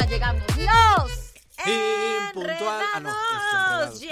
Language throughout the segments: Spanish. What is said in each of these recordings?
Ya llegamos los Impuntual. Ah, no, es Ya.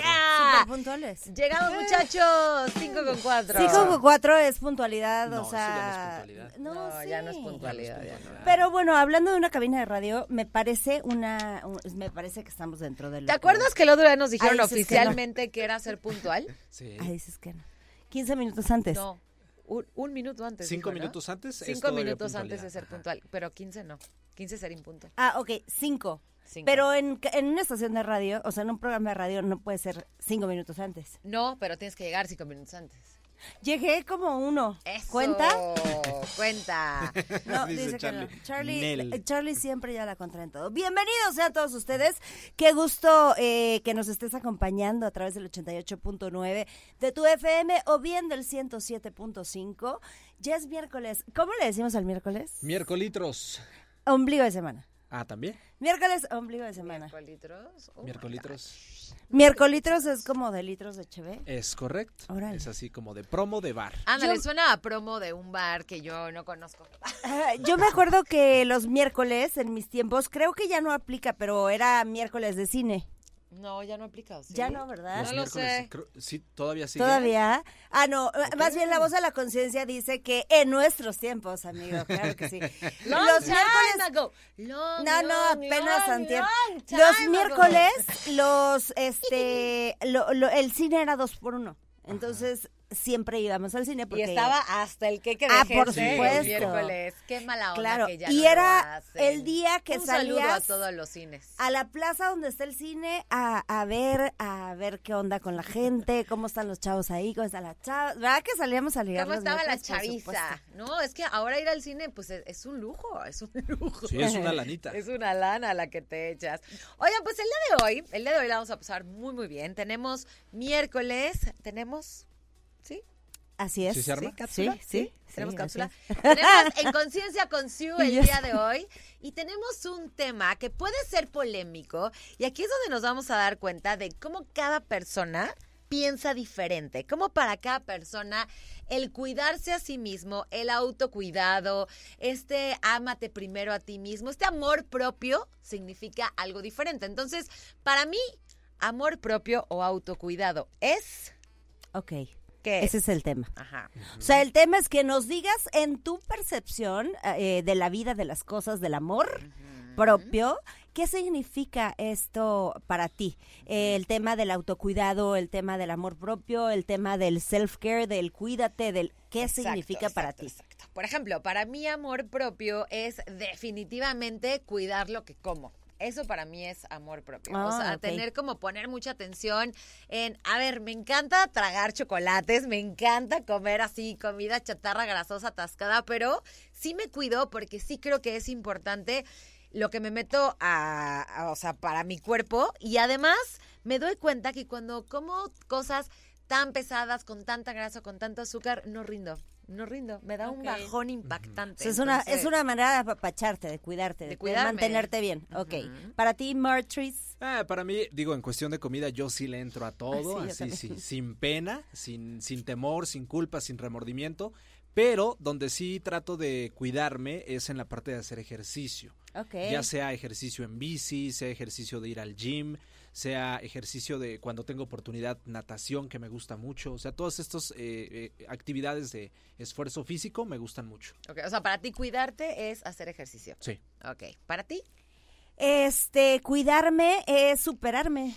Súper puntuales. Llegamos muchachos, cinco con cuatro. 5 con 4 es puntualidad, No, o eso ya no es sea. puntualidad. No, No, ya no es puntualidad. ya no. Pero bueno, hablando de una cabina de radio, me parece una. un- me parece que estamos dentro del. ¿Te acuerdas que el otro día nos dijeron dices que no. oficialmente que era ser puntual? Sí. Ahí dices que no. 15 minutos antes. No, un, un minuto antes. Cinco dijo, ¿no? minutos antes es Cinco minutos antes de ser Ajá. puntual, pero 15 no. 15 ser impuntual. Ah, ok, 5. Cinco. Pero en, en una estación de radio, o sea, en un programa de radio, no puede ser 5 minutos antes. No, pero tienes que llegar cinco minutos antes. Llegué como uno. Eso. ¿Cuenta? Cuenta. No, Dice dice, que Charlie. no. Charlie, eh, Charlie siempre ya la contra en todo. Bienvenidos sean todos ustedes. Qué gusto eh, que nos estés acompañando a través del 88.9 de tu FM o bien del 107.5. Ya es miércoles. ¿Cómo le decimos al miércoles? Miércolitros. Ombligo de semana. Ah, ¿también? Miércoles, ombligo de semana. ¿Miércolitros? Oh, Miércolitros. Miércolitros es como de litros de cheve. Es correcto. Órale. Es así como de promo de bar. Ándale, Yo- suena a promo de un bar que yo no conozco. Ah, Yo me acuerdo que los miércoles en mis tiempos, creo que ya no aplica, pero era miércoles de cine. No, ya no aplica. ¿o sí? Ya no, ¿verdad? Los No lo sé. creo- sí, todavía sigue. ¿Todavía? Ah, no, más bien la voz de la conciencia dice que en nuestros tiempos, amigo, claro que sí. Long los time miércoles... ago. Long, No, no, long, apenas antier. Los ago. miércoles, los, este, lo- lo- el cine era dos por uno. Entonces, siempre íbamos al cine Y porque... estaba hasta el que Ah, por supuesto. miércoles. Qué mala onda Claro, que ya y no era el día que Un saludo a todos los cines. a la plaza donde está el cine a, a ver a ver qué onda con la gente, cómo están los chavos ahí, cómo están las chavas. ¿Verdad que salíamos a ligar ¿Cómo estaba la chaviza? No, es que ahora ir al cine, pues es, es un lujo, es un lujo. Sí, es una lanita. Es una lana la que te echas. Oigan, pues el día de hoy, el día de hoy la vamos a pasar muy, muy bien. Tenemos miércoles, tenemos, ¿sí? Así es. ¿Sí se arma? Sí, ¿Cápsula? sí, Tenemos sí, cápsula. Tenemos en Conciencia con Sue el día de hoy. Y tenemos un tema que puede ser polémico. Y aquí es donde nos vamos a dar cuenta de cómo cada persona piensa diferente. Cómo para cada persona el cuidarse a sí mismo, el autocuidado, este ámate primero a ti mismo, este amor propio significa algo diferente. Entonces, para mí, amor propio o autocuidado es... Ok, ¿Qué ese es? el tema. Ajá. O sea, el tema es que nos digas en tu percepción eh, de la vida, de las cosas, del amor propio, ¿qué significa esto para ti? Eh, el tema del autocuidado, el tema del amor propio, el tema del self-care, del cuídate, del qué Exacto, significa para ti. exacto. Por ejemplo, para mí amor propio es definitivamente cuidar lo que como. Eso para mí es amor propio. o Ah, sea, ok. tener como poner mucha atención en, a ver, me encanta tragar chocolates, me encanta comer así comida chatarra grasosa atascada, pero sí me cuido porque sí creo que es importante lo que me meto a, a- o sea, para mi cuerpo y además me doy cuenta que cuando como cosas tan pesadas, con tanta grasa, con tanto azúcar, no rindo. No rindo, me da un Ok. bajón impactante. O sea, es, una, es una manera de apapacharte, de cuidarte, De de, cuidarme. mantenerte bien. Ok. Ujú. Para ti, Martris. Ah, para mí, digo, en cuestión de comida, yo sí le entro a todo, Ah, sí, así, sí, sin pena, sin, sin temor, sin culpa, sin remordimiento. Pero donde sí trato de cuidarme es en la parte de hacer ejercicio. Ok. Ya sea ejercicio en bici, sea ejercicio de ir al gym, sea ejercicio de cuando tengo oportunidad, natación, que me gusta mucho. O sea, todas estas eh, eh, actividades de esfuerzo físico me gustan mucho. ok, o sea, para ti cuidarte es hacer ejercicio. Sí. Ok, para ti, Este, cuidarme es superarme.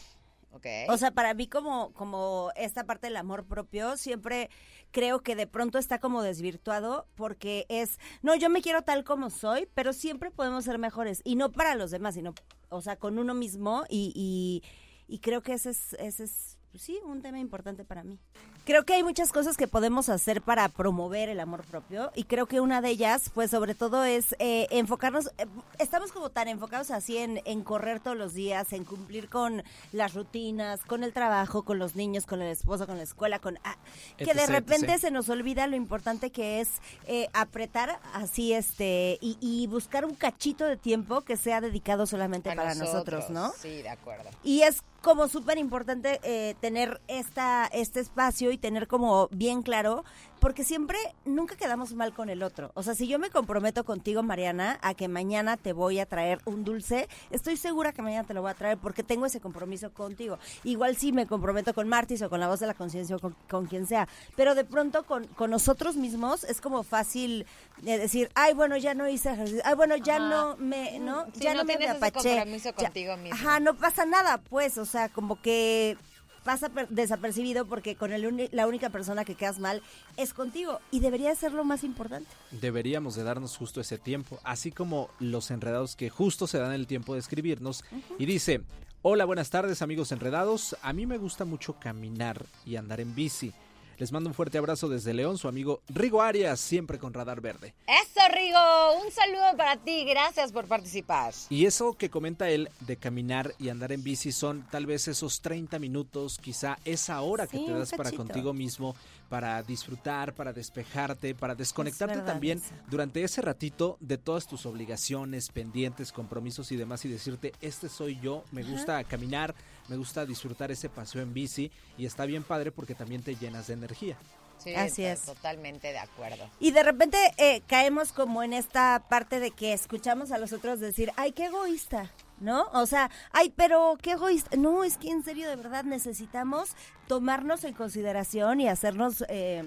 ok. O sea, para mí como, como esta parte del amor propio, siempre creo que de pronto está como desvirtuado porque es, no, yo me quiero tal como soy, pero siempre podemos ser mejores. Y no para los demás, sino, o sea, con uno mismo y, y, creo que ese es, ese es pues sí, un tema importante para mí. Creo que hay muchas cosas que podemos hacer para promover el amor propio y creo que una de ellas, pues sobre todo es eh, enfocarnos, eh, estamos como tan enfocados así en, en correr todos los días, en cumplir con las rutinas, con el trabajo, con los niños, con el esposo, con la escuela, con ah, que de repente etc. se nos olvida lo importante que es eh, apretar así este y, y buscar un cachito de tiempo que sea dedicado solamente A para nosotros, ¿no? Sí, de acuerdo. Y es como súper importante eh, tener esta, este espacio y tener como bien claro, porque siempre, nunca quedamos mal con el otro. O sea, si yo me comprometo contigo, Mariana, a que mañana te voy a traer un dulce, estoy segura que mañana te lo voy a traer porque tengo ese compromiso contigo. Igual si me comprometo con Martis o con la voz de la conciencia o con, con quien sea, pero de pronto con, con nosotros mismos es como fácil eh, decir, ay, bueno, ya no hice ejercicio, ay, bueno, ya Ajá. no me, ¿no? Sí, ya no no, me apaché. compromiso Ya- contigo mismo. Ajá, no pasa nada, pues, o sea, como que pasa per- desapercibido porque con el la única persona que quedas mal es contigo y debería ser lo más importante. Deberíamos de darnos justo ese tiempo, así como los enredados que justo se dan el tiempo de escribirnos. Y dice, hola, buenas tardes amigos enredados, a mí me gusta mucho caminar y andar en bici. Les mando un fuerte abrazo desde León, su amigo Rigo Arias, siempre con Radar Verde. Eso, Rigo, un saludo para ti, gracias por participar. Y eso que comenta él de caminar y andar en bici son tal vez esos 30 minutos, quizá esa hora que te das para contigo mismo, para disfrutar, para despejarte, para desconectarte verdad también eso. durante ese ratito de todas tus obligaciones, pendientes, compromisos y demás y decirte, este soy yo, me gusta caminar, me gusta disfrutar ese paseo en bici y está bien padre porque también te llenas de energía. Sí, Así es. Totalmente de acuerdo. Y de repente eh, caemos como en esta parte de que escuchamos a los otros decir, ay, qué egoísta, ¿no? O sea, ay, pero qué egoísta. No, es que en serio, de verdad, necesitamos tomarnos en consideración y hacernos... eh,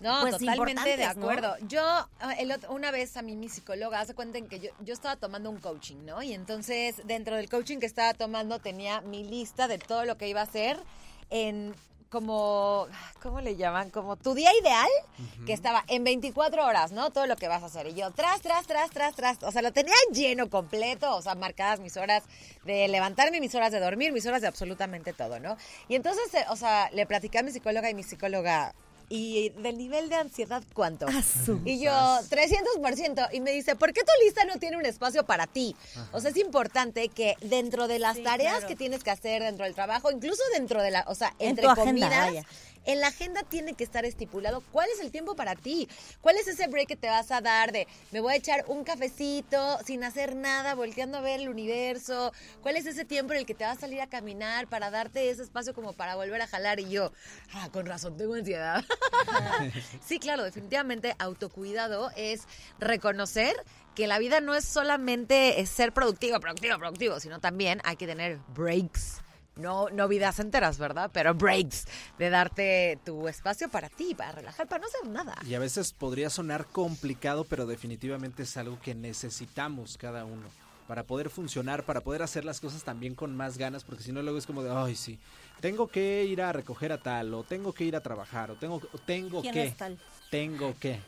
No, pues, totalmente de acuerdo. Yo, ah, el otro- una vez a mí mi psicóloga hace cuenta en que yo, yo estaba tomando un coaching, ¿no? Y entonces, dentro del coaching que estaba tomando, tenía mi lista de todo lo que iba a hacer en como, ¿cómo le llaman? Como tu día ideal, que estaba en 24 horas, ¿no? Todo lo que vas a hacer. Y yo, tras, tras, tras, tras, tras. O sea, lo tenía lleno completo, o sea, marcadas mis horas de levantarme, mis horas de dormir, mis horas de absolutamente todo, ¿no? Y entonces, eh, o sea, le platicé a mi psicóloga y mi psicóloga, ¿y del nivel de ansiedad cuánto? Asu. Y yo, 300%. Y me dice, ¿por qué tu lista no tiene un espacio para ti? O sea, es importante que dentro de las Sí, tareas claro. que tienes que hacer dentro del trabajo, incluso dentro de la, o sea, En entre comidas. En la agenda tiene que estar estipulado cuál es el tiempo para ti. ¿Cuál es ese break que te vas a dar de me voy a echar un cafecito sin hacer nada, volteando a ver el universo? ¿Cuál es ese tiempo en el que te vas a salir a caminar para darte ese espacio como para volver a jalar? Y yo, ah, con razón, tengo ansiedad. sí, claro, definitivamente autocuidado es reconocer que la vida no es solamente eh, ser productivo, productivo, productivo, sino también hay que tener breaks. No, no vidas enteras, ¿verdad? Pero breaks, de darte tu espacio para ti, para relajar, para no hacer nada. Y a veces podría sonar complicado, pero definitivamente es algo que necesitamos cada uno para poder funcionar, para poder hacer las cosas también con más ganas, porque si no luego es como de, ay, sí, tengo que ir a recoger a tal, o tengo que ir a trabajar, o tengo, o tengo ¿Quién que, es tal? tengo que.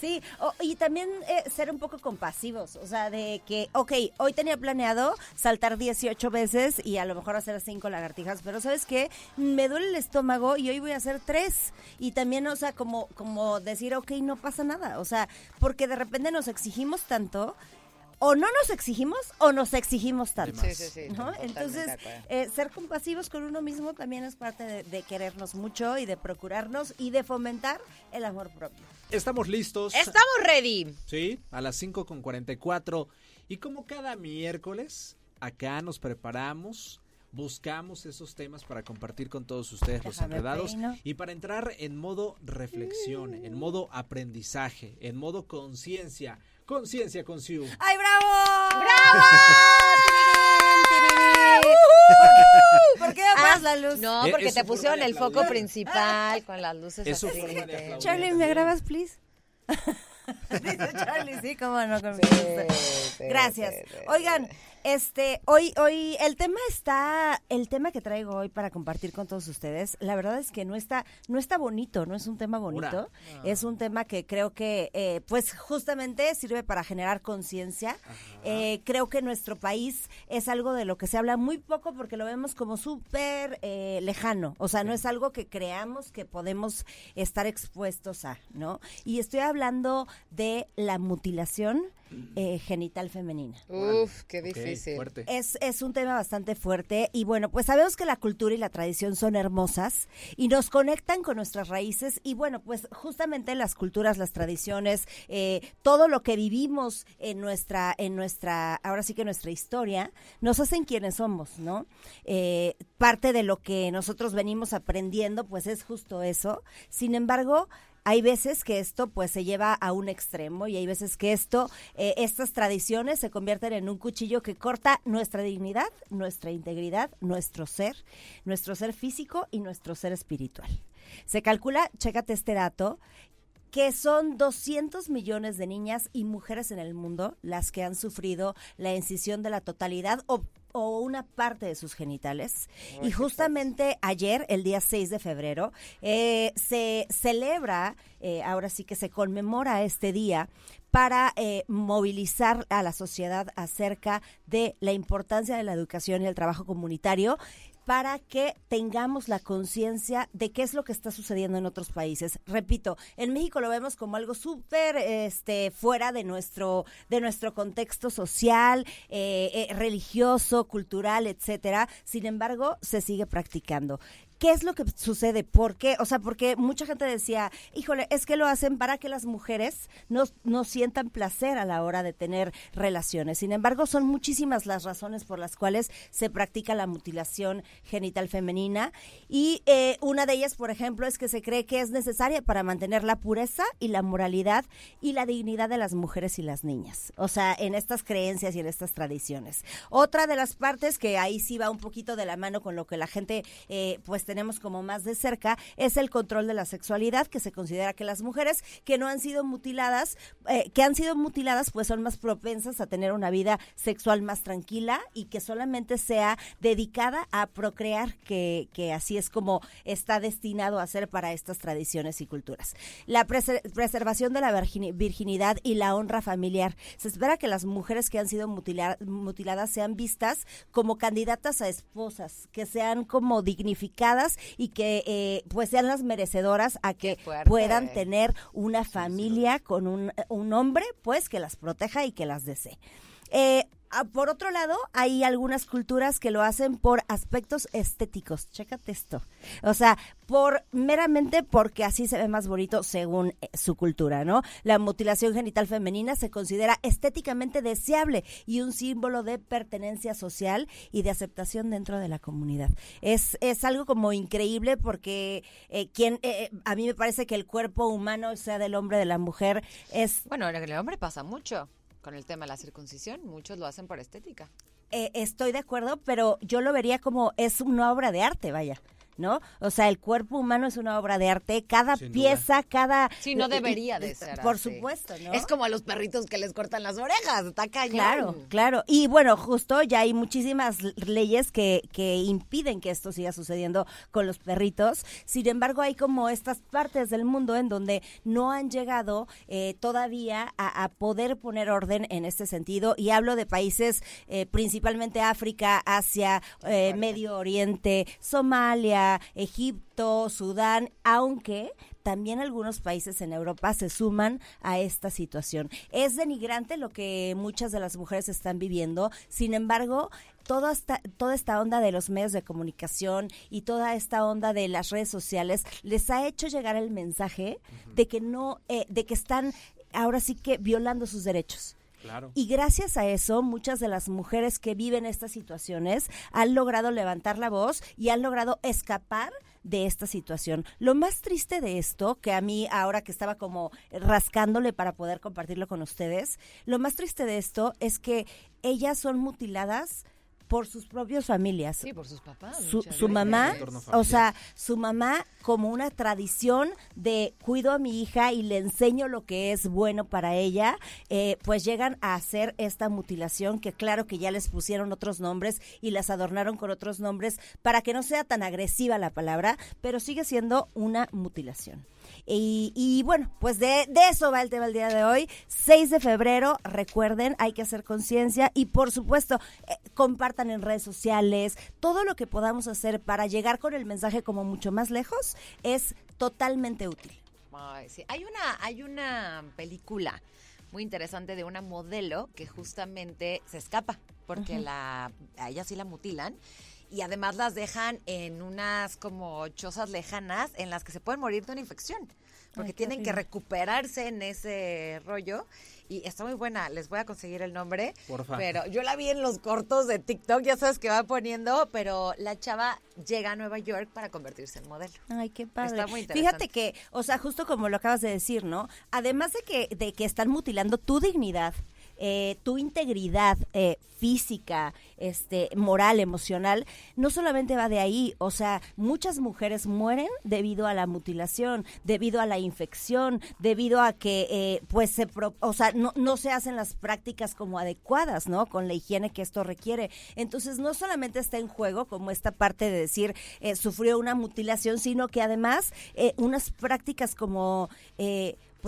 Sí, y también eh, ser un poco compasivos, o sea, de que, ok, hoy tenía planeado saltar 18 veces y a lo mejor hacer 5 lagartijas, pero ¿sabes qué? Me duele el estómago y hoy voy a hacer 3. Y también, o sea, como, como decir, ok, no pasa nada, o sea, porque de repente nos exigimos tanto. O no nos exigimos o nos exigimos tanto. Sí, sí, sí. Entonces, eh, ser compasivos con uno mismo también es parte de, de querernos mucho y de procurarnos y de fomentar el amor propio. Estamos listos. Estamos ready. Sí, a las 5 con 44. Y como cada miércoles, acá nos preparamos, buscamos esos temas para compartir con todos ustedes los enredados peino. y para entrar en modo reflexión, en modo aprendizaje, en modo conciencia. Conciencia con Siu. ¡Ay, bravo! ¡Bravo! ¿Por qué apagas Ah, la luz? No, Eh, porque te pusieron el foco principal con las luces Es su así. Charlie, ¿me grabas, please? Dice Charlie, sí, cómo no. con Sí, mucho gusto. sí, Gracias. sí, sí, Oigan. Este, hoy, hoy, el tema está, el tema que traigo hoy para compartir con todos ustedes, la verdad es que no está, no está bonito, no es un tema bonito, es un tema que creo que, eh, pues, justamente sirve para generar conciencia. Eh, creo que nuestro país es algo de lo que se habla muy poco porque lo vemos como súper eh, lejano, o sea, no es algo que creamos que podemos estar expuestos a, ¿no? Y estoy hablando de la mutilación eh, genital femenina. Uf, qué difícil. fuerte. Es, es un tema bastante fuerte y bueno, pues sabemos que la cultura y la tradición son hermosas y nos conectan con nuestras raíces y bueno, pues justamente las culturas, las tradiciones, eh, todo lo que vivimos en nuestra, en nuestra, ahora sí que nuestra historia, nos hacen quienes somos, ¿no? Eh, parte de lo que nosotros venimos aprendiendo, pues es justo eso. Sin embargo, hay veces que esto pues se lleva a un extremo y hay veces que esto, eh, estas tradiciones se convierten en un cuchillo que corta nuestra dignidad, nuestra integridad, nuestro ser, nuestro ser físico y nuestro ser espiritual. Se calcula, chécate este dato, que son 200 millones de niñas y mujeres en el mundo las que han sufrido la incisión de la totalidad o, o una parte de sus genitales. y justamente ayer, el día 6 de febrero, eh, se celebra, eh, ahora sí que se conmemora este día para eh, movilizar a la sociedad acerca de la importancia de la educación y el trabajo comunitario para que tengamos la conciencia de qué es lo que está sucediendo en otros países. Repito, en México lo vemos como algo súper este, fuera de nuestro, de nuestro contexto social, eh, eh, religioso, cultural, etcétera. Sin embargo, se sigue practicando. ¿Qué es lo que sucede? ¿Por qué? O sea, porque mucha gente decía, híjole, es que lo hacen para que las mujeres no, no sientan placer a la hora de tener relaciones. Sin embargo, son muchísimas las razones por las cuales se practica la mutilación genital femenina. Y eh, una de ellas, por ejemplo, es que se cree que es necesaria para mantener la pureza y la moralidad y la dignidad de las mujeres y las niñas. O sea, en estas creencias y en estas tradiciones. Otra de las partes que ahí sí va un poquito de la mano con lo que la gente, eh, pues, tenemos como más de cerca es el control de la sexualidad, que se considera que las mujeres que no han sido mutiladas, eh, que han sido mutiladas, pues son más propensas a tener una vida sexual más tranquila y que solamente sea dedicada a procrear, que, que así es como está destinado a ser para estas tradiciones y culturas. La preser- preservación de la virgini- virginidad y la honra familiar. Se espera que las mujeres que han sido mutila- mutiladas sean vistas como candidatas a esposas, que sean como dignificadas y que eh, pues sean las merecedoras a que fuerte. puedan tener una familia con un, un hombre pues que las proteja y que las desee. Eh, por otro lado, hay algunas culturas que lo hacen por aspectos estéticos. Chécate esto. O sea, por meramente porque así se ve más bonito según eh, su cultura, ¿no? La mutilación genital femenina se considera estéticamente deseable y un símbolo de pertenencia social y de aceptación dentro de la comunidad. Es, es algo como increíble porque eh, quien, eh, a mí me parece que el cuerpo humano, sea del hombre o de la mujer, es Bueno, en el hombre pasa mucho con el tema de la circuncisión. Muchos lo hacen por estética. eh, estoy de acuerdo, pero yo lo vería como es una obra de arte, vaya. ¿No? O sea, el cuerpo humano es una obra de arte, cada Sin duda. pieza, cada... Sí, no debería de ser Por así. supuesto, ¿no? Es como a los perritos que les cortan las orejas. Está cañón. Claro, claro. Y bueno, justo ya hay muchísimas leyes que, que impiden que esto siga sucediendo con los perritos. Sin embargo, hay como estas partes del mundo en donde no han llegado eh, todavía a, a poder poner orden en este sentido. Y hablo de países eh, principalmente África, Asia, eh, Medio Oriente, Somalia, Egipto, Sudán, aunque también algunos países en Europa se suman a esta situación. Es denigrante lo que muchas de las mujeres están viviendo, sin embargo, toda esta, toda esta onda de los medios de comunicación y toda esta onda de las redes sociales les ha hecho llegar el mensaje de que no, eh, de que están ahora sí que violando sus derechos. Claro. Y gracias a eso, muchas de las mujeres que viven estas situaciones han logrado levantar la voz y han logrado escapar de esta situación. Lo más triste de esto, que a mí ahora que estaba como rascándole para poder compartirlo con ustedes, lo más triste de esto es que ellas son mutiladas por sus propias familias. Sí, por sus papás. Su, mamá, o sea, su mamá como una tradición de cuido a mi hija y le enseño lo que es bueno para ella, eh, pues llegan a hacer esta mutilación que claro que ya les pusieron otros nombres y las adornaron con otros nombres para que no sea tan agresiva la palabra, pero sigue siendo una mutilación. Y, y bueno, pues de, de eso va el tema el día de hoy. 6 de febrero, recuerden, hay que hacer conciencia y por supuesto, eh, compartan en redes sociales. Todo lo que podamos hacer para llegar con el mensaje como mucho más lejos es totalmente útil. Ay, sí. Hay una, hay una película muy interesante de una modelo que justamente se escapa porque la, a ella sí la mutilan y además las dejan en unas como chozas lejanas en las que se pueden morir de una infección porque Ay, tienen que recuperarse en ese rollo y está muy buena, les voy a conseguir el nombre, Porfa. pero yo la vi en los cortos de TikTok, ya sabes que va poniendo, pero la chava llega a Nueva York para convertirse en modelo. Ay, qué padre. Está muy interesante. Fíjate que, o sea, justo como lo acabas de decir, ¿no? Además de que, de que están mutilando tu dignidad, eh, tu integridad eh, física, este, moral, emocional, no solamente va de ahí, o sea, muchas mujeres mueren debido a la mutilación, debido a la infección, debido a que, eh, pues, se, pro- o sea, no, no se hacen las prácticas como adecuadas, ¿no? Con la higiene que esto requiere. Entonces, no solamente está en juego como esta parte de decir eh, sufrió una mutilación, sino que además unas prácticas como...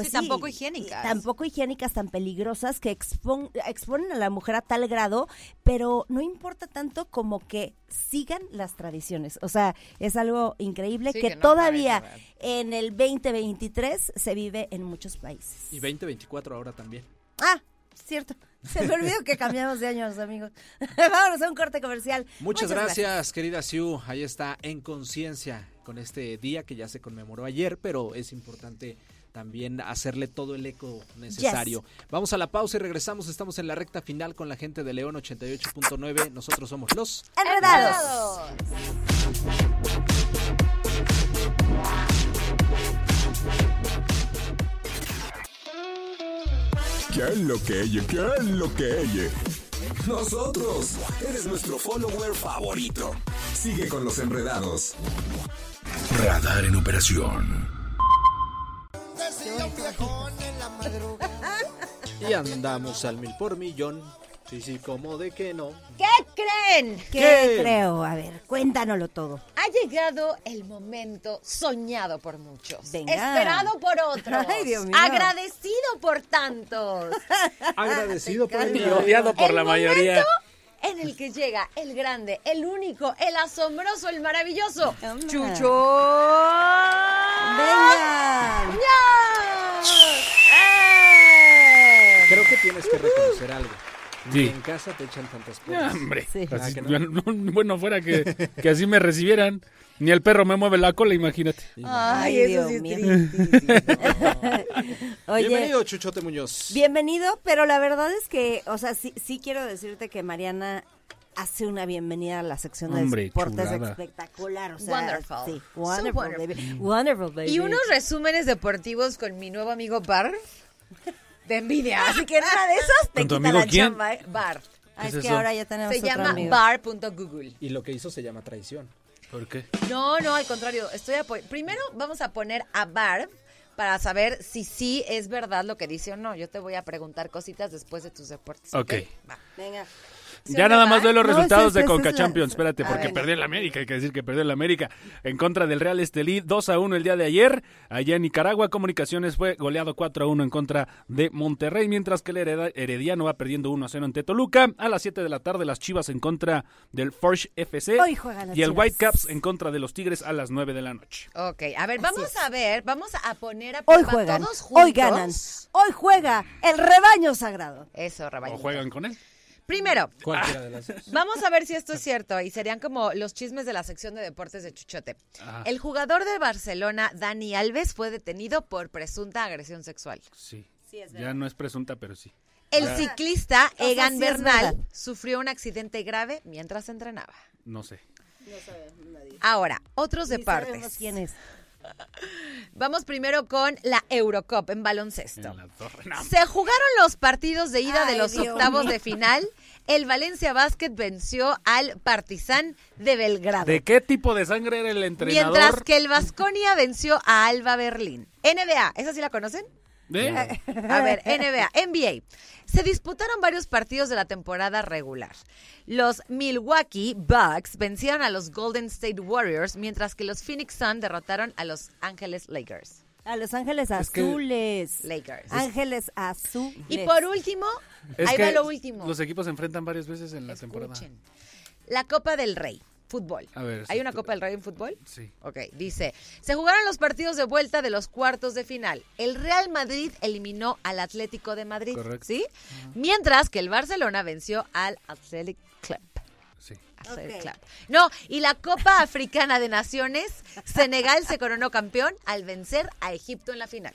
pues Sí, tampoco higiénicas. Tampoco higiénicas tan peligrosas que expon- exponen a la mujer a tal grado, pero no importa tanto como que sigan las tradiciones. O sea, es algo increíble Sí, que, que no todavía en el 2023 se vive en muchos países. Y 2024 ahora también. Ah, cierto. Se me olvidó que cambiamos de años, amigos. Vámonos a un corte comercial. Muchas, gracias, querida Siu. Ahí está, en conciencia, con este día que ya se conmemoró ayer, pero es importante también hacerle todo el eco necesario. Vamos a la pausa y regresamos. Estamos en la recta final con la gente de León 88.9. Nosotros somos los... Enredados. ¿Qué es lo que ella? ¿Qué es lo que ella? Nosotros. Eres nuestro follower favorito. Sigue con los enredados. Radar en operación. Y andamos al mil por millón. Sí, sí, como de que no. ¿Qué creen? ¿Qué, ¿Qué? creo? A ver, cuéntanoslo todo. Ha llegado el momento soñado por muchos, Venga. esperado por otros, Ay, Dios mío. agradecido por tantos, Agradecido por el Y odiado por El la mayoría. En el que llega el grande, el único, el asombroso, el maravilloso. Chucho. ¡Venga! ¡Eh! Creo que tienes que reconocer algo. Sí. en casa te echan tantas cosas. hombre, Sí. así- Ah, que no. no- bueno, fuera que, que así me recibieran. Ni el perro me mueve la cola, imagínate. Ay, Ay, eso Dios sí es mío. Oye, Bienvenido, Chuchote Muñoz. bienvenido, pero la verdad es que, o sea, sí, sí quiero decirte que Mariana hace una bienvenida a la sección de deportes chulada. espectacular. O sea, Wonderful. Sí, So wonderful, wonderful. baby. Wonderful, baby. Y unos resúmenes deportivos con mi nuevo amigo Bar de envidia. Así que en una de esas te ¿Con tu quita amigo la quién? chamba, ¿eh? Bar. Ah, es ¿Qué es que eso? ahora ya tenemos Se otro llama amigo. bar.google. Y lo que hizo se llama traición. ¿Por qué? No, no, al contrario. Estoy Primero vamos a poner a Bar para saber si sí es verdad lo que dice o no. Yo te voy a preguntar cositas después de tus deportes. Ok. Va. Venga. ¿Sí Ya o nada más veo los No, resultados de es Conca la- Champions. Espérate, porque ver. perdió el América. Hay que decir que perdió el América en contra del Real Estelí 2 a 1 el día de ayer. Allá en Nicaragua, Comunicaciones fue goleado 4 a 1 en contra de Monterrey, mientras que el Hereda- Herediano va perdiendo 1 a 0 ante Toluca. A las 7 de la tarde, las Chivas en contra del Forge FC. Hoy juegan las y el. Whitecaps en contra de los Tigres a las 9 de la noche. Ok, a ver, vamos a ver, vamos a poner a Hoy juegan, todos juntos. hoy ganan, hoy juega el rebaño sagrado. Eso, ¿O Rabañito. juegan con él? Primero, Cualquiera de las dos. Vamos a ver si esto es cierto y serían como los chismes de la sección de deportes de Chuchote. Ajá. El jugador de Barcelona, Dani Alves, fue detenido por presunta agresión sexual. Sí. Ya no es presunta, pero sí. El Ah. ciclista sea, Egan sí Bernal sufrió un accidente grave mientras entrenaba. No sé. Ahora, otros Ni sabemos deportes. quién es. Vamos primero con la Eurocup en baloncesto. En la torre. No, Se jugaron los partidos de ida de los Dios octavos mío. de final el Valencia Basket venció al Partizan de Belgrado. ¿De qué tipo de sangre era el entrenador? Mientras que el Vasconia venció a Alba Berlín. NBA, ¿esa sí la conocen? ¿Eh? A ver, NBA, NBA. Se disputaron varios partidos de la temporada regular. Los Milwaukee Bucks vencieron a los Golden State Warriors, mientras que los Phoenix Suns derrotaron a los Ángeles Lakers. A Los Ángeles que- Azules. Lakers. Ángeles Azules. Y por último, Es ahí va lo último. Los equipos se enfrentan varias veces en la temporada. La Copa del Rey, fútbol. A ver, ¿Hay una tú- Copa del Rey en fútbol? Sí. Ok, dice, se jugaron los partidos de vuelta de los cuartos de final. El Real Madrid eliminó al Atlético de Madrid, Correcto. ¿sí? Mientras que el Barcelona venció al Athletic Club. Sí. Club. No, y la Copa Africana de Naciones, Senegal se coronó campeón al vencer a Egipto en la final.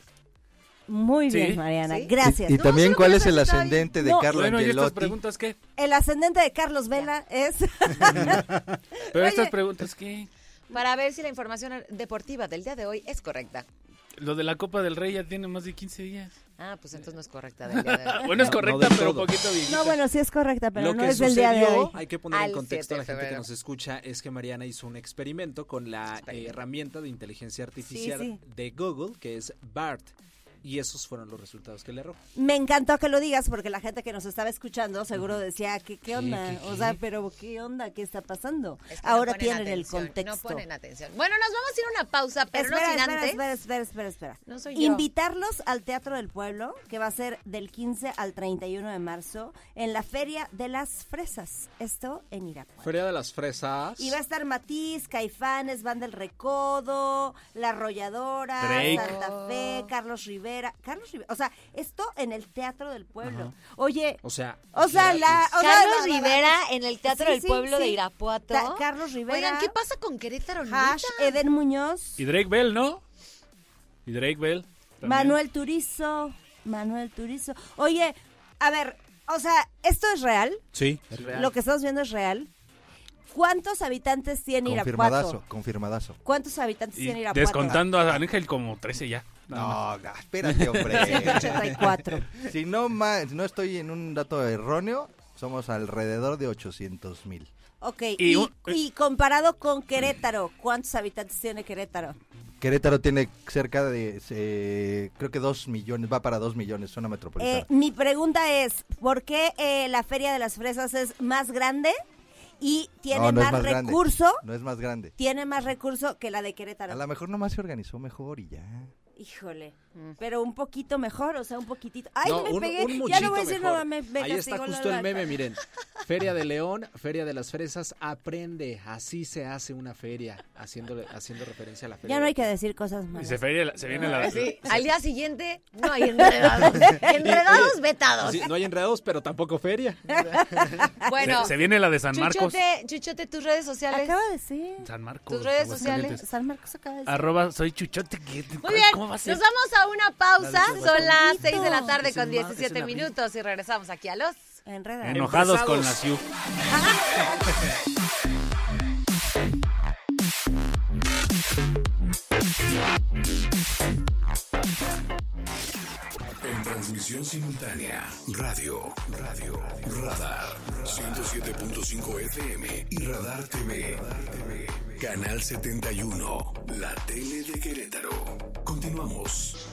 Muy Sí. bien, Mariana. Sí. Gracias. Y, y No, también cuál es el ascendente de No. Carlo Bueno, ¿y estas preguntas qué? El ascendente de Carlos Vela es... Pero Oye. estas preguntas qué? Para ver si la información deportiva del día de hoy es correcta. Lo de la Copa del Rey ya tiene más de 15 días. Ah, pues entonces no es correcta del día de hoy. Bueno, es No, no correcta, pero un todo. poquito viejita. No, bueno, sí es correcta, pero Lo no que es del día de sucedió, hoy. hay que poner Al en contexto a 7 la gente que nos escucha, es que Mariana hizo un experimento con la eh, herramienta de inteligencia artificial sí. de Google, que es BART. Y esos fueron los resultados que le arrojó. Me encantó que lo digas porque la gente que nos estaba escuchando seguro decía, ¿qué, qué onda? qué, O sea, pero ¿qué onda? ¿Qué está pasando? Es que no Ahora tienen el contexto. No ponen atención. Bueno, nos vamos a ir a una pausa, pero espera, no sin espera, antes. espera, espera, espera, espera. No soy yo. Invitarlos al Teatro del Pueblo, que va a ser del 15 al 31 de marzo, en la Feria de las Fresas. Esto en Irapuato. Feria de las Fresas. Y va a estar Matiz, Caifanes, Van del Recodo, La Arrolladora, Drake. Santa Fe, Carlos Rivera. Carlos Rivera. O sea, esto en el Teatro del Pueblo. Oye, O sea, o sea, la. o sea, Carlos la- la- Rivera en el Teatro Sí, del sí, Pueblo de. Irapuato. Ta- Carlos Rivera. Oigan, ¿qué pasa con Querétaro? Hash? Eden Muñoz, Y Drake Bell, ¿no? Y Drake Bell. también. Manuel Turizo. Manuel Turizo. Oye, a ver, o sea, ¿esto es real? sí. Lo que estamos viendo es real. ¿Cuántos habitantes tiene Confirmadazo, Irapuato? confirmadazo. ¿Cuántos habitantes Y tiene Irapuato? descontando a Ángel como 13 ya. No, ga- espérate, hombre. 184. si no ma- si no estoy en un dato erróneo, somos alrededor de 800 mil. Ok, Y y, un- y comparado con Querétaro, ¿cuántos habitantes tiene Querétaro? Querétaro tiene cerca de, eh, creo que 2 millones, va para 2 millones, zona Eh, metropolitana. mi pregunta es, ¿por qué eh, la Feria de las Fresas es más grande y tiene No, no más, más grande. recurso? No es más grande. Tiene más recurso que la de A Querétaro. lo mejor nomás se organizó mejor y ya. Híjole, pero un poquito mejor, o sea, un poquitito. Ay, No, me un- pegué. un ya no voy a decir mejor. nada, me, me Ahí está justo el meme, miren. Feria de León, Feria de las Fresas, aprende. Así se hace una feria, haciéndole, haciendo referencia a la feria. Ya no hay que decir cosas Y malas. se, feria- se viene la... Sí, al día siguiente no hay enredados. enredados vetados. Sí, no hay enredados, pero tampoco feria. Bueno, se, se viene la de San Marcos. Chuchote, Chuchote, tus redes sociales. Acaba de decir. San Marcos. Tus redes sociales. San Marcos acaba de decir. Arroba soy chuchote. ¿qué- Muy bien, ¿Cómo va a ser? nos vamos a una pausa. La Son las Aguascalientes. 6 de la tarde con en ma- es 17 en abril. minutos y regresamos aquí a los... Enreda. Enojados con la. Siu. transmisión simultánea, radio, radio, radar, 107.5 FM y Radar TV. Canal 71, la tele de Querétaro. Continuamos.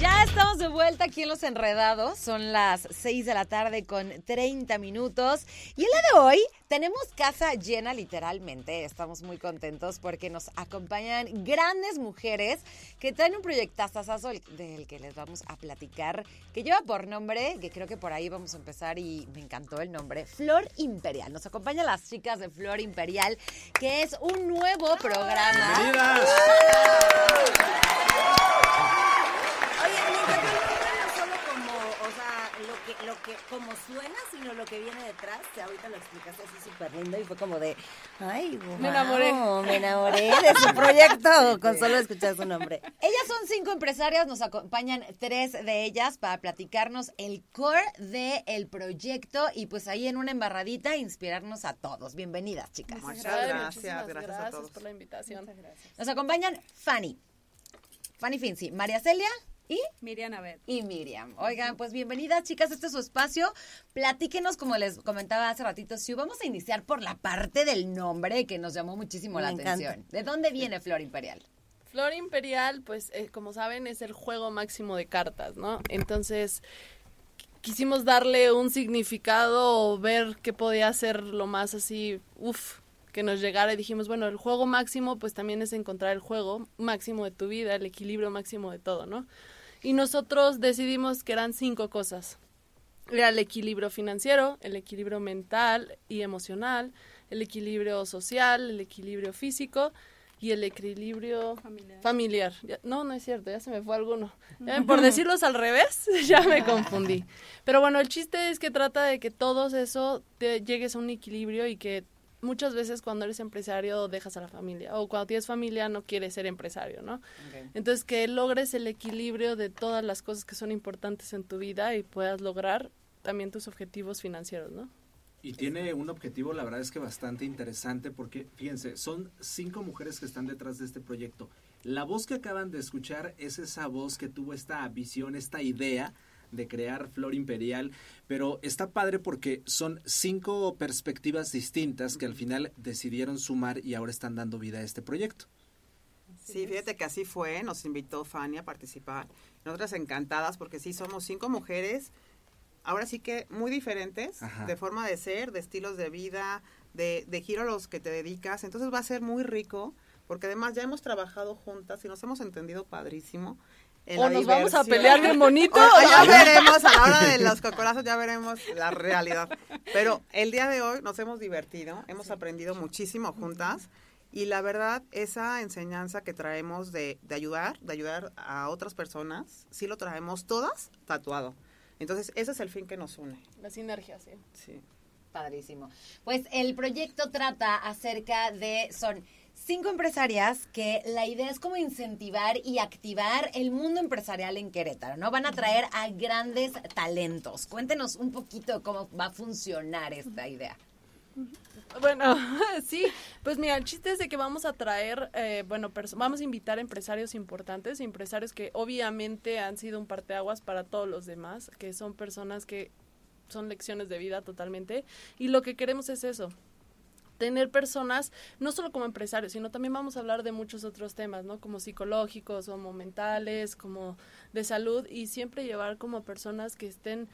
Ya estamos de vuelta aquí en Los Enredados. Son las 6 de la tarde con 30 minutos. Y el día de hoy tenemos casa llena literalmente. Estamos muy contentos porque nos acompañan grandes mujeres que traen un proyectazo del que les vamos a platicar, que lleva por nombre, que creo que por ahí vamos a empezar y me encantó el nombre, Flor Imperial. Nos acompañan las chicas de Flor Imperial, que es un nuevo programa. ¡Bienvenidas! Oye, me encantó el nombre no solo como, o sea, lo que, lo que, como suena, sino lo Que ahorita lo explicaste así súper lindo y fue como de, ay, Me enamoré. me enamoré de su proyecto con solo escuchar su nombre. Ellas son cinco empresarias, nos acompañan tres de ellas para platicarnos el core del proyecto y pues ahí en una embarradita inspirarnos a todos. Bienvenidas, chicas. Muchas gracias, muchísimas gracias a todos. por la invitación. Nos acompañan Fanny. Fanny Finzi, María Celia y Miriam Abed. y Miriam. Oigan, pues bienvenidas, chicas, este es su espacio. Platíquenos, como les comentaba hace ratito, si vamos a iniciar por la parte del nombre que nos llamó muchísimo la encanta. atención. ¿De dónde viene Flor Imperial? Flor Imperial, pues eh, como saben, es el juego máximo de cartas, ¿no? Entonces, qu- quisimos darle un significado o ver qué podía ser lo más así, uff, que nos llegara y dijimos, bueno, el juego máximo pues también es encontrar el juego máximo de tu vida, el equilibrio máximo de todo, ¿no? Y nosotros decidimos que eran cinco cosas. Era el equilibrio financiero, el equilibrio mental y emocional, el equilibrio social, el equilibrio físico y el equilibrio Familiar. familiar. Ya- no, no es cierto, ya se me fue alguno. Ya ven, por decirlos al revés, ya me confundí. Pero bueno, el chiste es que trata de que todos eso te llegues a un equilibrio y que muchas veces cuando eres empresario dejas a la familia o cuando tienes familia no quieres ser empresario, ¿no? Entonces que logres el equilibrio de todas las cosas que son importantes en tu vida y puedas lograr también tus objetivos financieros, ¿no? Y tiene un objetivo, la verdad es que bastante interesante, porque fíjense, son cinco mujeres que están detrás de este proyecto. La voz que acaban de escuchar es esa voz que tuvo esta visión, esta idea de crear Flor Imperial, pero está padre porque son cinco perspectivas distintas que al final decidieron sumar y ahora están dando vida a este proyecto. Sí, fíjate que así fue, nos invitó Fanny a participar. Nosotras encantadas porque sí somos cinco mujeres, ahora sí que muy diferentes, Ajá. de forma de ser, de estilos de vida, de, de giro a los que te dedicas. Entonces va a ser muy rico porque además ya hemos trabajado juntas y nos hemos entendido padrísimo. En O la nos vamos a pelear bien bonito. O- ya veremos, a la hora de los cocorazos ya veremos la realidad. Pero el día de hoy nos hemos divertido, hemos aprendido muchísimo juntas y la verdad, esa enseñanza que traemos de, de ayudar, de ayudar a otras personas, sí lo traemos todas tatuado. Entonces, ese es el fin que nos une. La sinergia, sí. Sí. Padrísimo. Pues el proyecto trata acerca de, son cinco empresarias que la idea es como incentivar y activar el mundo empresarial en Querétaro, ¿no? Van a traer a grandes talentos. Cuéntenos un poquito cómo va a funcionar esta idea. Bueno, sí, pues mira, el chiste es de que vamos a traer, eh, bueno, vamos a invitar empresarios importantes, empresarios que obviamente han sido un parteaguas para todos los demás, que son personas que son lecciones de vida totalmente, y lo que queremos es eso, tener personas, no solo como empresarios, sino también vamos a hablar de muchos otros temas, ¿no? Como psicológicos, como mentales, como de salud, y siempre llevar como personas que estén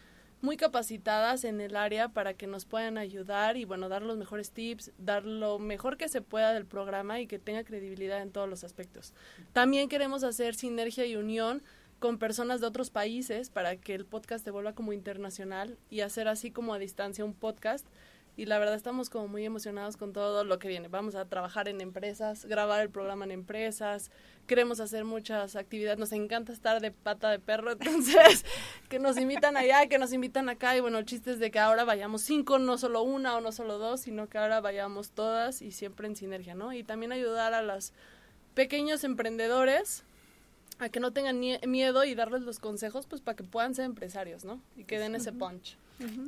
muy capacitadas en el área para que nos puedan ayudar y bueno, dar los mejores tips, dar lo mejor que se pueda del programa y que tenga credibilidad en todos los aspectos. También queremos hacer sinergia y unión con personas de otros países para que el podcast se vuelva como internacional y hacer así como a distancia un podcast. Y la verdad estamos como muy emocionados con todo lo que viene. Vamos a trabajar en empresas, grabar el programa en empresas, queremos hacer muchas actividades, nos encanta estar de pata de perro, entonces que nos invitan allá, que nos invitan acá y bueno, el chiste es de que ahora vayamos cinco, no solo una o no solo dos, sino que ahora vayamos todas y siempre en sinergia, ¿no? Y también ayudar a los pequeños emprendedores a que no tengan miedo y darles los consejos pues para que puedan ser empresarios, ¿no? Y que den ese punch.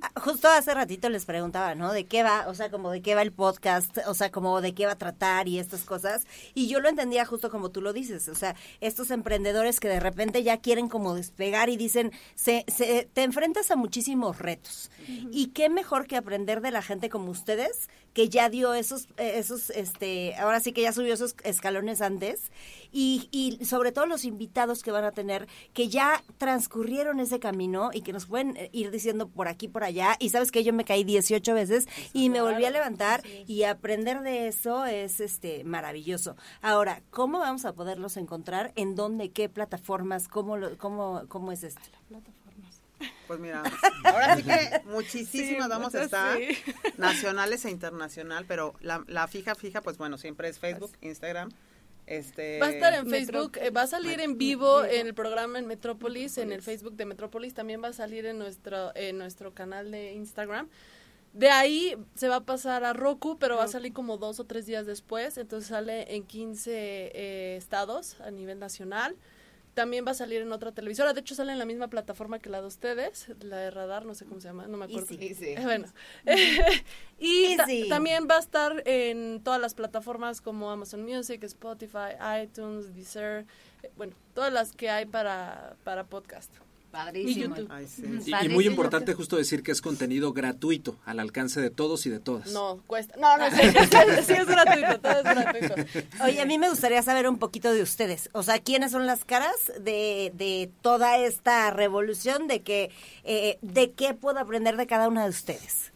Ah, Justo hace ratito les preguntaba, ¿no? ¿De qué va? O sea, como de qué va el podcast, o sea, como de qué va a tratar y estas cosas. Y yo lo entendía justo como tú lo dices, o sea, estos emprendedores que de repente ya quieren como despegar y dicen, se, se- te enfrentas a muchísimos retos. Y qué mejor que aprender de la gente como ustedes, que ya dio esos, esos, este, ahora sí que ya subió esos escalones antes. Y, y sobre todo los invitados que van a tener, que ya transcurrieron ese camino y que nos pueden eh, ir diciendo por aquí, por allá. Y sabes que yo me caí 18 veces y me volví a levantar y aprender de eso es este maravilloso. Ahora, ¿cómo vamos a poderlos encontrar? ¿En dónde? ¿Qué plataformas? ¿Cómo, lo- cómo, cómo es esto? Pues mira, ahora sí que muchísimas Sí, vamos a estar, sí. nacionales e internacional, pero la, la fija, fija, pues bueno, siempre es Facebook, Instagram. Este, Va a estar en Facebook, eh, va a salir en vivo en el programa en Metrópolis, en el Facebook de Metrópolis, también va a salir en nuestro, en nuestro canal de Instagram. De ahí se va a pasar a Roku, pero va a salir como dos o tres días después, entonces sale en 15 eh, estados a nivel nacional. También va a salir en otra televisora, de hecho sale en la misma plataforma que la de ustedes, la de Radar, no sé cómo se llama, no me acuerdo. Easy. Easy. Eh, Bueno, y ta- también va a estar en todas las plataformas como Amazon Music, Spotify, iTunes, Deezer, bueno, todas las que hay para, para podcast. Padrísimo. Y YouTube. Ay, sí. Ujú. Y, y Padrísimo. muy importante justo decir que es contenido gratuito, al alcance de todos y de todas. No, cuesta. No, no, sí, sí, sí es gratuito, todo es gratuito. Oye, a mí me gustaría saber un poquito de ustedes. O sea, ¿quiénes son las caras de, de toda esta revolución? De que, eh, ¿De qué puedo aprender de cada una de ustedes?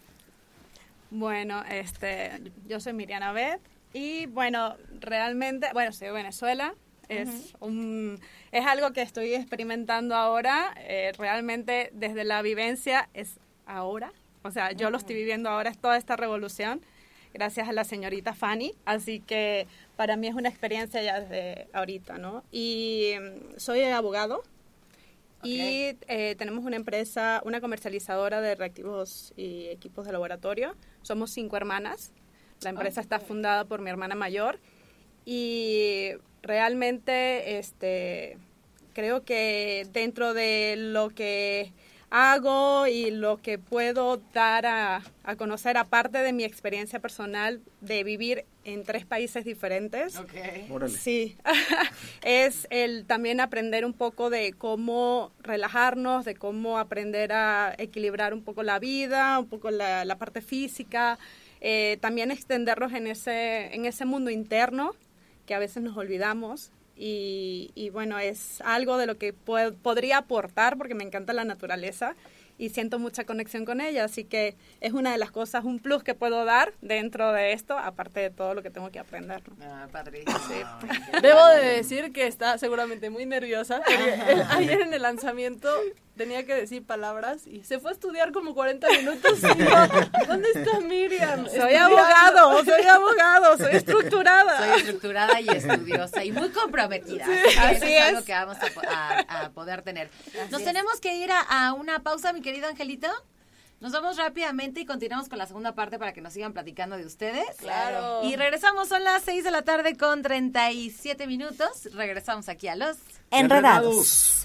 Bueno, este, yo soy Miriana Beth y bueno, realmente, bueno, soy de Venezuela. Es, un, es algo que estoy experimentando ahora. eh, realmente desde la vivencia es ahora. O sea, yo lo estoy viviendo ahora, es toda esta revolución, gracias a la señorita Fanny. Así que para mí es una experiencia ya desde ahorita, ¿no? Y mm, soy abogado, y eh, tenemos una empresa, una comercializadora de reactivos y equipos de laboratorio. Somos cinco hermanas. La empresa está fundada por mi hermana mayor y realmente este, creo que dentro de lo que hago y lo que puedo dar a, a conocer, aparte de mi experiencia personal de vivir en tres países diferentes, Órale. Sí, es el también aprender un poco de cómo relajarnos, de cómo aprender a equilibrar un poco la vida, un poco la, la parte física, eh, también extendernos en ese, en ese mundo interno que a veces nos olvidamos. Y, y bueno, es algo de lo que puedo- podría aportar porque me encanta la naturaleza y siento mucha conexión con ella, así que es una de las cosas, un plus que puedo dar dentro de esto, aparte de todo lo que tengo que aprender. ¿no? Ah, padrísimo. Debo de decir que está seguramente muy nerviosa. porque el- ayer en el lanzamiento tenía que decir palabras y se fue a estudiar como 40 minutos. Y yo, ¿Dónde está Miriam? Soy Estudiando. abogado, soy abogado, soy estructurada. Soy estructurada y estudiosa y muy comprometida. Sí, así así eso es, algo es. que vamos a, a- a poder tener. Nos tenemos que ir a, a una pausa, mi querido Angelito. Nos vamos rápidamente y continuamos con la segunda parte para que nos sigan platicando de ustedes. Claro. Y regresamos, son las 6 de la tarde con 37 minutos. Regresamos aquí a los... Enredados.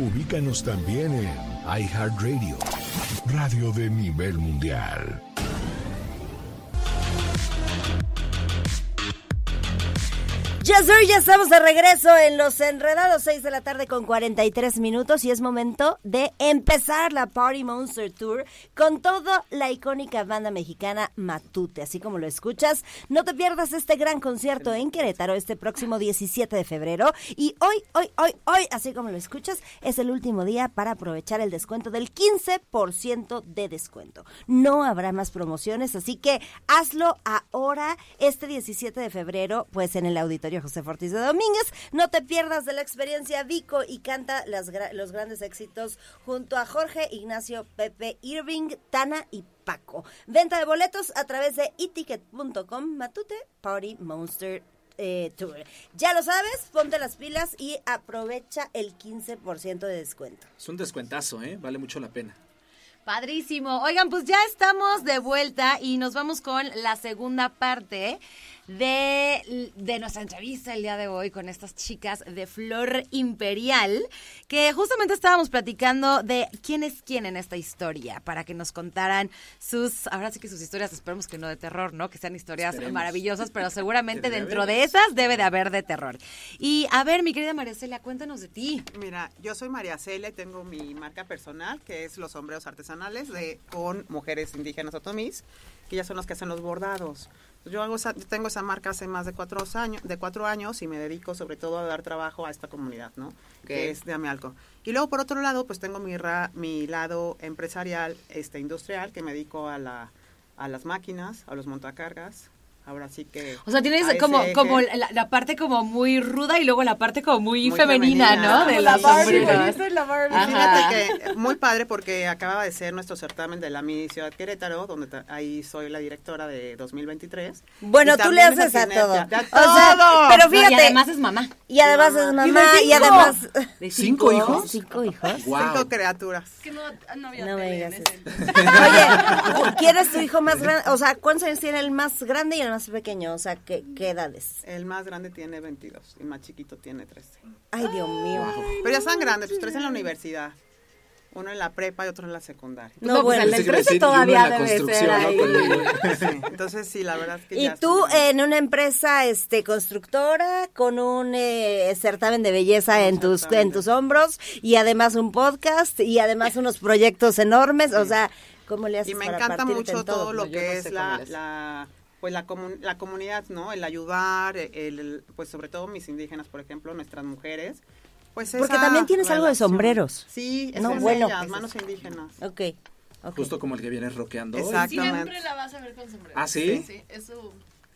Ubícanos también en iHeartRadio, radio de nivel mundial. Yes, sir, ya estamos de regreso en Los Enredados, 6 de la tarde con 43 minutos y es momento de empezar la Party Monster Tour con toda la icónica banda mexicana Matute, así como lo escuchas. No te pierdas este gran concierto en Querétaro este próximo 17 de febrero y hoy, hoy, hoy, hoy, así como lo escuchas, es el último día para aprovechar el descuento del 15% de descuento. No habrá más promociones, así que hazlo ahora, este 17 de febrero, pues en el auditorio José Fortis de Domínguez. No te pierdas de la experiencia Vico y canta las gra- los grandes éxitos junto a Jorge, Ignacio, Pepe, Irving, Tana y Paco. Venta de boletos a través de eticket.com, Matute Party Monster eh, Tour. Ya lo sabes, ponte las pilas y aprovecha el 15% de descuento. Es un descuentazo, ¿eh? Vale mucho la pena. Padrísimo. Oigan, pues ya estamos de vuelta y nos vamos con la segunda parte de, de nuestra entrevista el día de hoy con estas chicas de Flor Imperial, que justamente estábamos platicando de quién es quién en esta historia, para que nos contaran sus, ahora sí que sus historias, esperemos que no de terror, ¿no? Que sean historias Esperemos. maravillosas, pero seguramente dentro de esas debe de haber de terror. Y a ver, mi querida María Celia, cuéntanos de ti. Mira, yo soy María Celia y tengo mi marca personal, que es los sombreros artesanales de con mujeres indígenas otomís, que ya son las que hacen los bordados. Yo, hago esa- yo tengo esa marca hace más de cuatro años, de cuatro años y me dedico sobre todo a dar trabajo a esta comunidad, ¿no? Que es de Amialco. Y luego, por otro lado, pues tengo mi, ra- mi lado empresarial, este industrial, que me dedico a, la, a las máquinas, a los montacargas, ahora sí que... O sea, tienes como, eje. como la, la parte como muy ruda y luego la parte como muy, Muy femenina, femenina. ¿no? De la Barbie, yo soy la Barbie. Y fíjate que muy padre porque acaba de ser nuestro certamen de la Mi Ciudad Querétaro, donde ahí soy la directora de 2023. Bueno, Y tú le haces a todo. ¡A O sea, todo! pero No, y fíjate. además es mamá. Y además es mamá, y cinco. además... ¿De ¿Cinco hijos? ¿Cinco hijos? Cinco criaturas. Que no, no había No me digas. Oye, ¿quién es tu hijo más grande? O sea, ¿cuántos años tiene el más grande y el más pequeño? O sea, ¿qué, qué edades? El más grande tiene 22 y el más chiquito tiene 13. Ay, Dios mío. Pero ya están grandes, pues tres en la universidad. Uno en la prepa y otro en la secundaria. No, bueno. pues el del 13 todavía debe ser ahí. Sí, entonces sí, la verdad es que Y ya tú en una empresa este constructora con un eh, certamen de belleza en tus en tus hombros y además un podcast y además unos proyectos enormes, o sea, ¿cómo le haces Y me para encanta mucho en todo lo que no es sé la, cómo es. la pues la, comun- la comunidad, ¿no? El ayudar, el, el- pues sobre todo mis indígenas, por ejemplo, nuestras mujeres. Pues Porque también tienes algo de sombreros. Sí, No, esas bueno. ellas, manos indígenas. Ok. ok. Justo como el que vienes rockeando. hoy. Exactamente. Siempre la vas a ver con sombrero. ¿Ah, sí? Sí, es su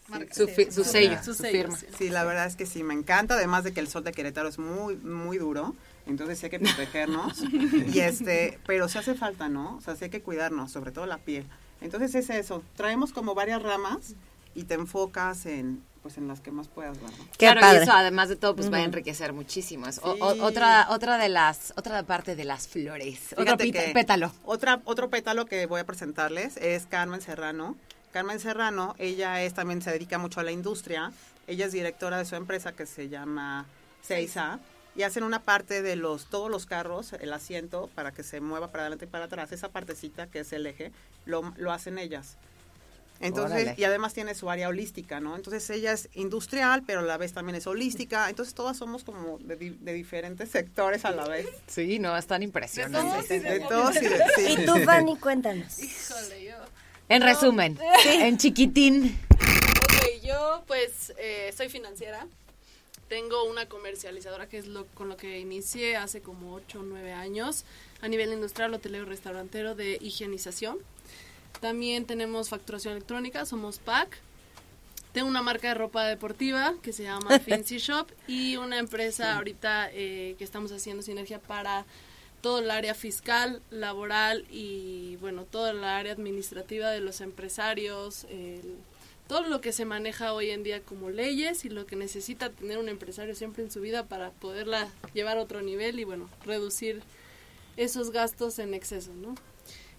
marca. Su, fi- su sello, Su sello, firma. sí. Sí, la verdad es que sí, me encanta, además de que el sol de Querétaro es muy, muy duro, entonces sí hay que protegernos, y este, pero sí hace falta, ¿no? O sea, sí hay que cuidarnos, sobre todo la piel. Entonces es eso, traemos como varias ramas y te enfocas en, pues en las que más puedas ver, ¿no? Qué claro, padre. y eso además de todo, pues va a enriquecer muchísimo. Es o- o- Sí. otra, otra de las, otra parte de las flores. Otro Fíjate que pétalo. Otra, otro pétalo que voy a presentarles es Carmen Serrano. Carmen Serrano, ella es también se dedica mucho a la industria. Ella es directora de su empresa que se llama Seiza y hacen una parte de los todos los carros, el asiento para que se mueva para adelante y para atrás, esa partecita que es el eje, lo, lo hacen ellas. Entonces, Órale. y además tiene su área holística, ¿no? Entonces ella es industrial, pero a la vez también es holística. Entonces todas somos como de diferentes sectores a la vez. Sí, no, están impresionantes. De todos y de, sí. Y tú, Fanny, cuéntanos. Híjole, yo. En resumen, en chiquitín. Ok, yo pues eh, soy financiera. Tengo una comercializadora que es lo con lo que inicié hace como 8 o 9 años a nivel industrial, hotelero, restaurantero de higienización. También tenemos facturación electrónica, somos PAC. Tengo una marca de ropa deportiva que se llama Fancy Shop y una empresa ahorita eh, que estamos haciendo sinergia para todo el área fiscal, laboral y bueno, toda el área administrativa de los empresarios, el- todo lo que se maneja hoy en día como leyes y lo que necesita tener un empresario siempre en su vida para poderla llevar a otro nivel y bueno, reducir esos gastos en exceso, ¿no?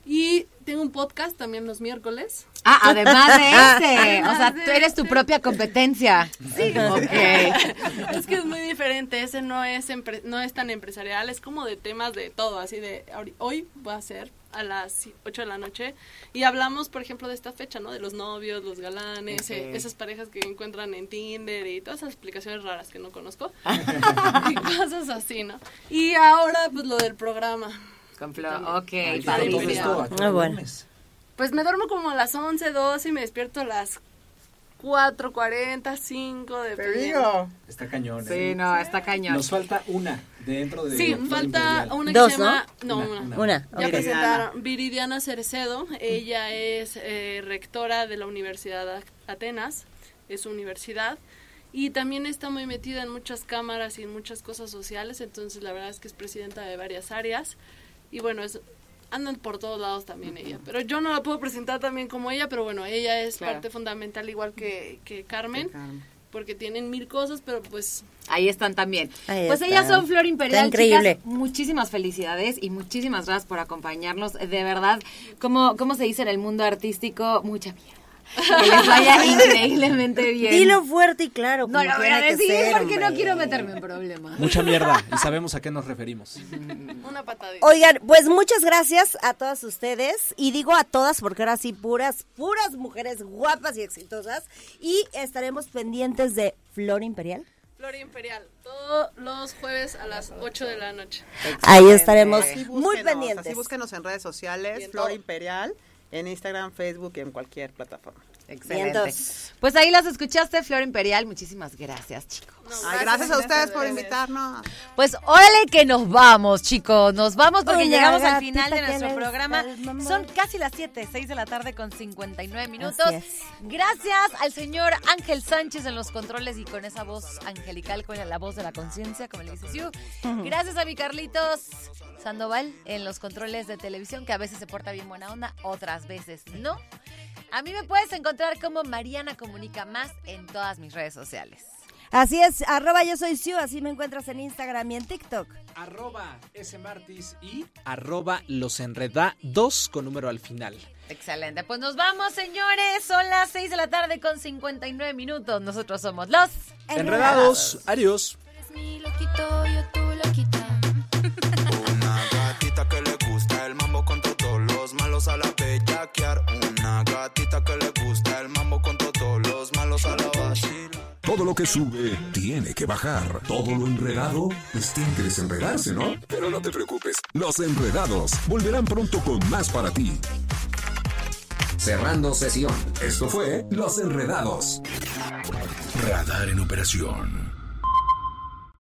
Y tengo un podcast también los miércoles. Ah, además de este. O sea, tú eres tu propia competencia. Sí. Ok. es que es muy diferente, ese no es empre- no es tan empresarial, es como de temas de todo, así de hoy va a ser a las 8 de la noche y hablamos, por ejemplo, de esta fecha, ¿no? De los novios, los galanes, eh, esas parejas que encuentran en Tinder y todas esas explicaciones raras que no conozco. y cosas así, ¿no? Y ahora pues lo del programa. Con Flor. Ok, Ay, padre. todo padrísimo. esto, ¿a qué Muy hora bueno. Pues me duermo como a las 11, 12 y me despierto a las 4.40, 5, Te dependiendo. digo. Está cañón. Sí, ¿eh? no, está cañón. Nos falta una dentro de Sí, falta Imperial. una que Dos, se llama... No, Una, una. una. Una. Ya ok. presentaron Viridiana Cercedo, ella es eh, rectora de la Universidad de Atenas, es su universidad, y también está muy metida en muchas cámaras y en muchas cosas sociales, entonces la verdad es que es presidenta de varias áreas, y bueno, es, andan por todos lados también ella, pero yo no la puedo presentar también como ella, pero bueno, ella es Claro. parte fundamental igual que, que Carmen, porque tienen mil cosas, pero pues Ahí están también. Ahí pues están. ellas son Flor Imperial. Está increíble. chicas. muchísimas felicidades y muchísimas gracias por acompañarnos. De verdad, como ¿cómo se dice en el mundo artístico? Mucha mierda. Que les vaya increíblemente bien. Dilo fuerte y claro. no lo voy a decir ser, porque no quiero meterme en problemas. Mucha mierda y sabemos a qué nos referimos. una patadita. Oigan, pues muchas gracias a todas ustedes y digo a todas porque ahora sí puras, puras mujeres guapas y exitosas y estaremos pendientes de Flor Imperial. Flor Imperial, todos los jueves a las 8 de la noche. Ahí estaremos muy pendientes. Así búsquenos en redes sociales, en Flor todo. Imperial, en Instagram, Facebook y en cualquier plataforma. Excelente. Vientos. Pues ahí las escuchaste, Flor Imperial. Muchísimas gracias, chicos. Ay, gracias a ustedes por invitarnos. Pues órale que nos vamos, chicos. Nos vamos porque Una llegamos al final de nuestro programa. Son casi las 7, 6 de la tarde con 59 minutos. Gracias al señor Ángel Sánchez en los controles y con esa voz angelical, con la voz de la conciencia, como le dice Siu. Gracias a mi Carlitos Sandoval en los controles de televisión, que a veces se porta bien buena onda, otras veces no. A mí me puedes encontrar como Mariana Comunica Más en todas mis redes sociales. Así es, arroba yo soy Siu, así me encuentras en Instagram y en TikTok. Arroba smartis y arroba los enreda 2 con número al final. Excelente, pues nos vamos señores, son las 6 de la tarde con 59 minutos, nosotros somos los... Enredados, adiós. mi loquito, yo malos a la bellaquear. Una gatita que le gusta el mambo con todos los malos a la vacilar. Todo lo que sube tiene que bajar. Todo lo enredado, pues tiene que desenredarse, ¿no? Pero no te preocupes. Los enredados volverán pronto con más para ti. Cerrando sesión. Esto fue Los Enredados. Radar en operación.